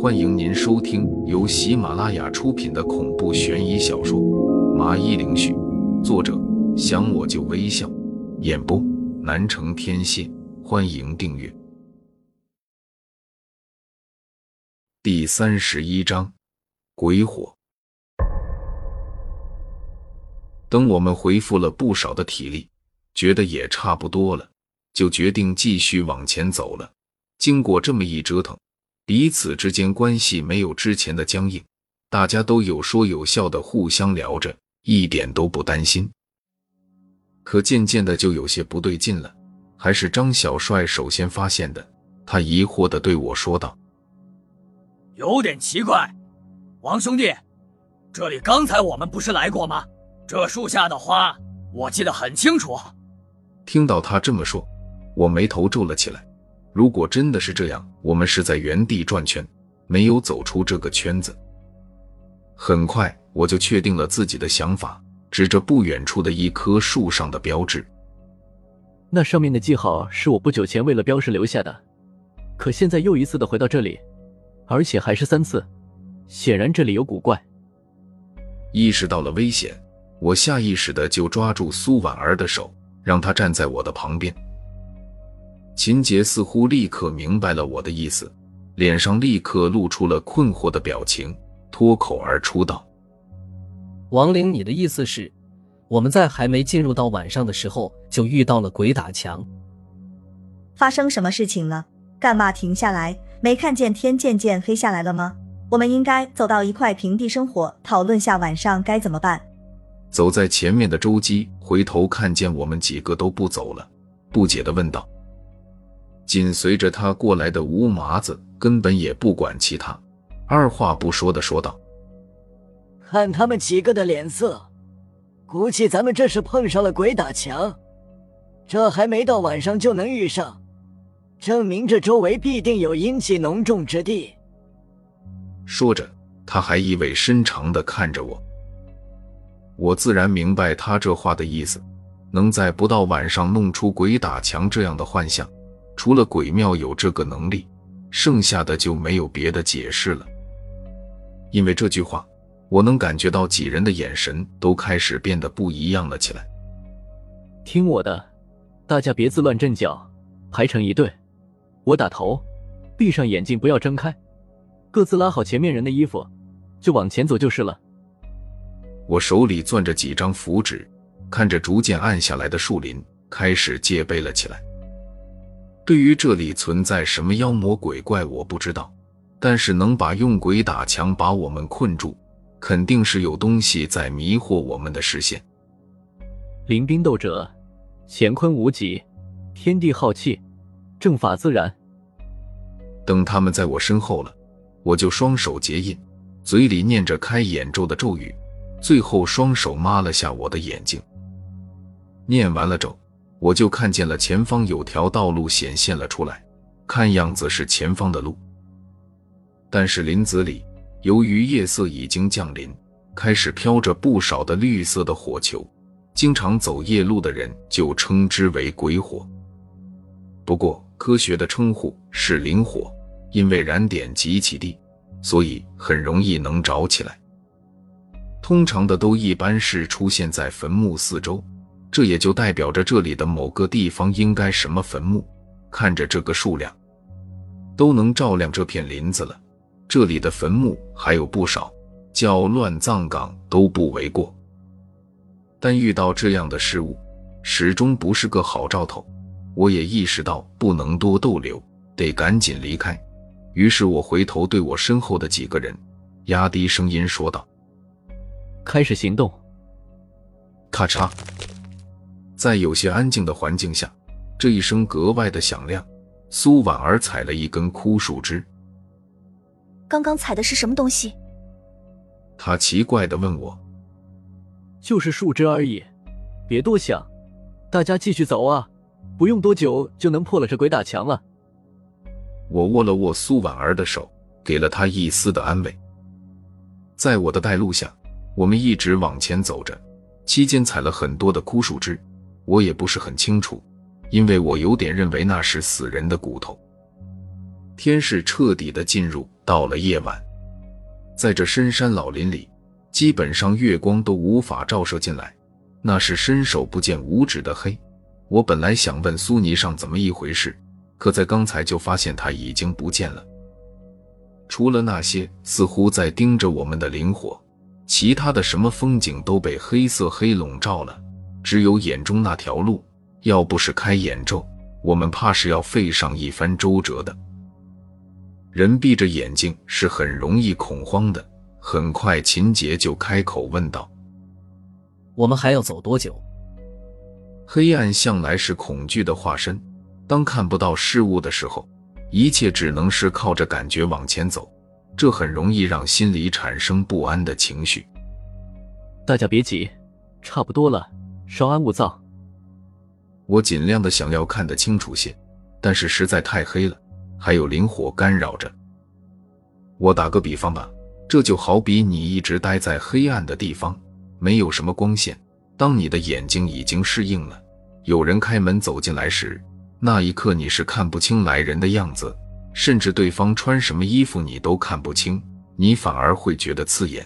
欢迎您收听由喜马拉雅出品的恐怖悬疑小说《麻衣灵絮》，作者想我就微笑，演播南城天蝎。欢迎订阅。第三十一章，鬼火。等我们恢复了不少的体力，觉得也差不多了，就决定继续往前走了。经过这么一折腾，彼此之间关系没有之前的僵硬，大家都有说有笑的互相聊着，一点都不担心。可渐渐的就有些不对劲了，还是张小帅首先发现的。他疑惑的对我说道：“有点奇怪，王兄弟，这里刚才我们不是来过吗？”这树下的花，我记得很清楚。听到他这么说，我眉头皱了起来。如果真的是这样，我们是在原地转圈，没有走出这个圈子。很快，我就确定了自己的想法，指着不远处的一棵树上的标志。那上面的记号是我不久前为了标识留下的，可现在又一次的回到这里，而且还是三次，显然这里有古怪。意识到了危险。我下意识的就抓住苏婉儿的手，让她站在我的旁边。秦杰似乎立刻明白了我的意思，脸上立刻露出了困惑的表情，脱口而出道：“王玲，你的意思是，我们在还没进入到晚上的时候就遇到了鬼打墙？发生什么事情了？干嘛停下来？没看见天渐渐黑下来了吗？我们应该走到一块平地生火，讨论下晚上该怎么办。”走在前面的周姬回头看见我们几个都不走了，不解的问道。紧随着他过来的吴麻子根本也不管其他，二话不说的说道：“看他们几个的脸色，估计咱们这是碰上了鬼打墙。这还没到晚上就能遇上，证明这周围必定有阴气浓重之地。”说着，他还意味深长的看着我。我自然明白他这话的意思，能在不到晚上弄出鬼打墙这样的幻象，除了鬼庙有这个能力，剩下的就没有别的解释了。因为这句话，我能感觉到几人的眼神都开始变得不一样了起来。听我的，大家别自乱阵脚，排成一队，我打头，闭上眼睛不要睁开，各自拉好前面人的衣服，就往前走就是了。我手里攥着几张符纸，看着逐渐暗下来的树林，开始戒备了起来。对于这里存在什么妖魔鬼怪，我不知道，但是能把用鬼打墙把我们困住，肯定是有东西在迷惑我们的视线。临兵斗者，乾坤无极，天地浩气，正法自然。等他们在我身后了，我就双手结印，嘴里念着开眼咒的咒语。最后，双手抹了下我的眼睛，念完了咒，我就看见了前方有条道路显现了出来，看样子是前方的路。但是林子里，由于夜色已经降临，开始飘着不少的绿色的火球，经常走夜路的人就称之为鬼火。不过，科学的称呼是灵火，因为燃点极其低，所以很容易能着起来。通常的都一般是出现在坟墓四周，这也就代表着这里的某个地方应该什么坟墓。看着这个数量，都能照亮这片林子了。这里的坟墓还有不少，叫乱葬岗都不为过。但遇到这样的事物，始终不是个好兆头。我也意识到不能多逗留，得赶紧离开。于是我回头对我身后的几个人，压低声音说道。开始行动。咔嚓，在有些安静的环境下，这一声格外的响亮。苏婉儿踩了一根枯树枝。刚刚踩的是什么东西？他奇怪的问我。就是树枝而已，别多想。大家继续走啊，不用多久就能破了这鬼打墙了。我握了握苏婉儿的手，给了她一丝的安慰。在我的带路下。我们一直往前走着，期间踩了很多的枯树枝，我也不是很清楚，因为我有点认为那是死人的骨头。天是彻底的进入到了夜晚，在这深山老林里，基本上月光都无法照射进来，那是伸手不见五指的黑。我本来想问苏尼上怎么一回事，可在刚才就发现他已经不见了。除了那些似乎在盯着我们的灵火，其他的什么风景都被黑色黑笼罩了，只有眼中那条路，要不是开眼咒，我们怕是要费上一番周折的。人闭着眼睛是很容易恐慌的。很快，秦杰就开口问道：“我们还要走多久？”黑暗向来是恐惧的化身。当看不到事物的时候，一切只能是靠着感觉往前走，这很容易让心里产生不安的情绪。大家别急，差不多了，稍安勿躁。我尽量的想要看得清楚些，但是实在太黑了，还有灵火干扰着。我打个比方吧，这就好比你一直待在黑暗的地方，没有什么光线。当你的眼睛已经适应了，有人开门走进来时，那一刻你是看不清来人的样子，甚至对方穿什么衣服你都看不清，你反而会觉得刺眼，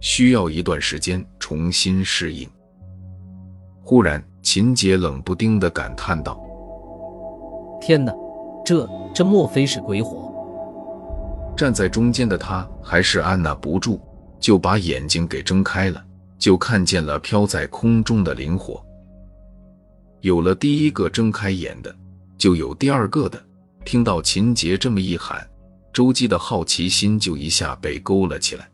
需要一段时间重新适应。忽然，秦杰冷不丁的感叹道：“天哪，这这莫非是鬼火？”站在中间的他还是按捺不住，就把眼睛给睁开了。就看见了飘在空中的灵火。有了第一个睁开眼的，就有第二个的。听到秦杰这么一喊，周姬的好奇心就一下被勾了起来。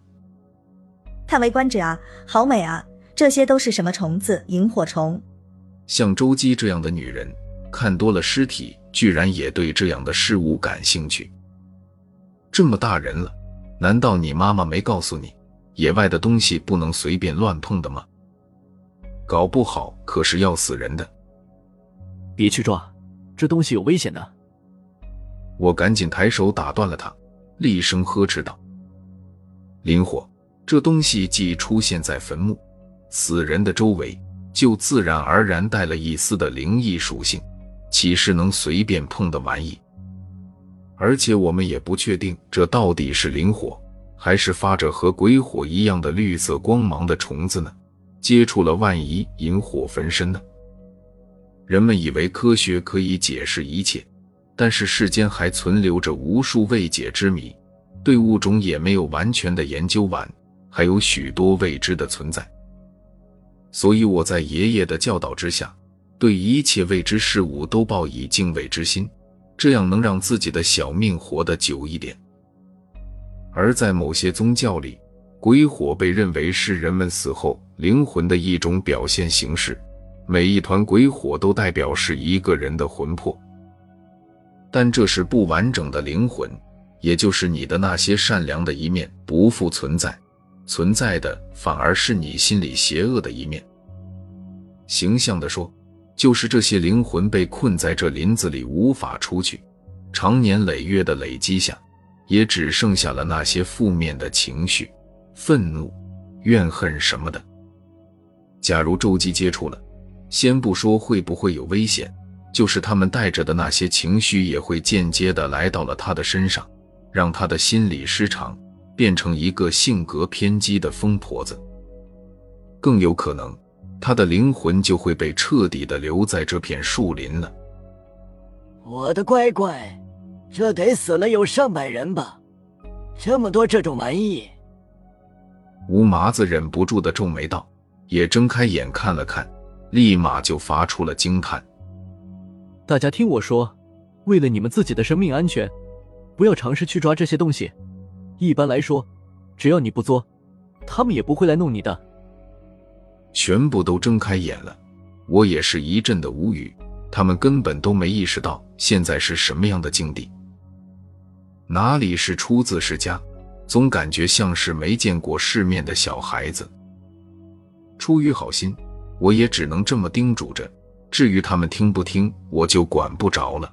叹为观止啊，好美啊！这些都是什么虫子？萤火虫。像周姬这样的女人，看多了尸体，居然也对这样的事物感兴趣。这么大人了，难道你妈妈没告诉你？野外的东西不能随便乱碰的吗？搞不好可是要死人的。别去抓，这东西有危险的。我赶紧抬手打断了他，厉声呵斥道：“林火，这东西既出现在坟墓，死人的周围，就自然而然带了一丝的灵异属性，岂是能随便碰的玩意？而且我们也不确定这到底是灵火。”还是发着和鬼火一样的绿色光芒的虫子呢？接触了，万一引火焚身呢？人们以为科学可以解释一切，但是世间还存留着无数未解之谜，对物种也没有完全的研究完，还有许多未知的存在。所以我在爷爷的教导之下，对一切未知事物都抱以敬畏之心，这样能让自己的小命活得久一点。而在某些宗教里，鬼火被认为是人们死后灵魂的一种表现形式。每一团鬼火都代表是一个人的魂魄，但这是不完整的灵魂，也就是你的那些善良的一面不复存在，存在的反而是你心里邪恶的一面。形象的说，就是这些灵魂被困在这林子里无法出去，长年累月的累积下。也只剩下了那些负面的情绪，愤怒、怨恨什么的。假如周姬接触了，先不说会不会有危险，就是他们带着的那些情绪，也会间接的来到了他的身上，让他的心理失常，变成一个性格偏激的疯婆子。更有可能，她的灵魂就会被彻底的留在这片树林了。我的乖乖。这得死了有上百人吧？这么多这种玩意！吴麻子忍不住的皱眉道，也睁开眼看了看，立马就发出了惊叹：“大家听我说，为了你们自己的生命安全，不要尝试去抓这些东西。一般来说，只要你不作，他们也不会来弄你的。”全部都睁开眼了，我也是一阵的无语，他们根本都没意识到现在是什么样的境地。哪里是出自世家，总感觉像是没见过世面的小孩子。出于好心，我也只能这么叮嘱着。至于他们听不听，我就管不着了。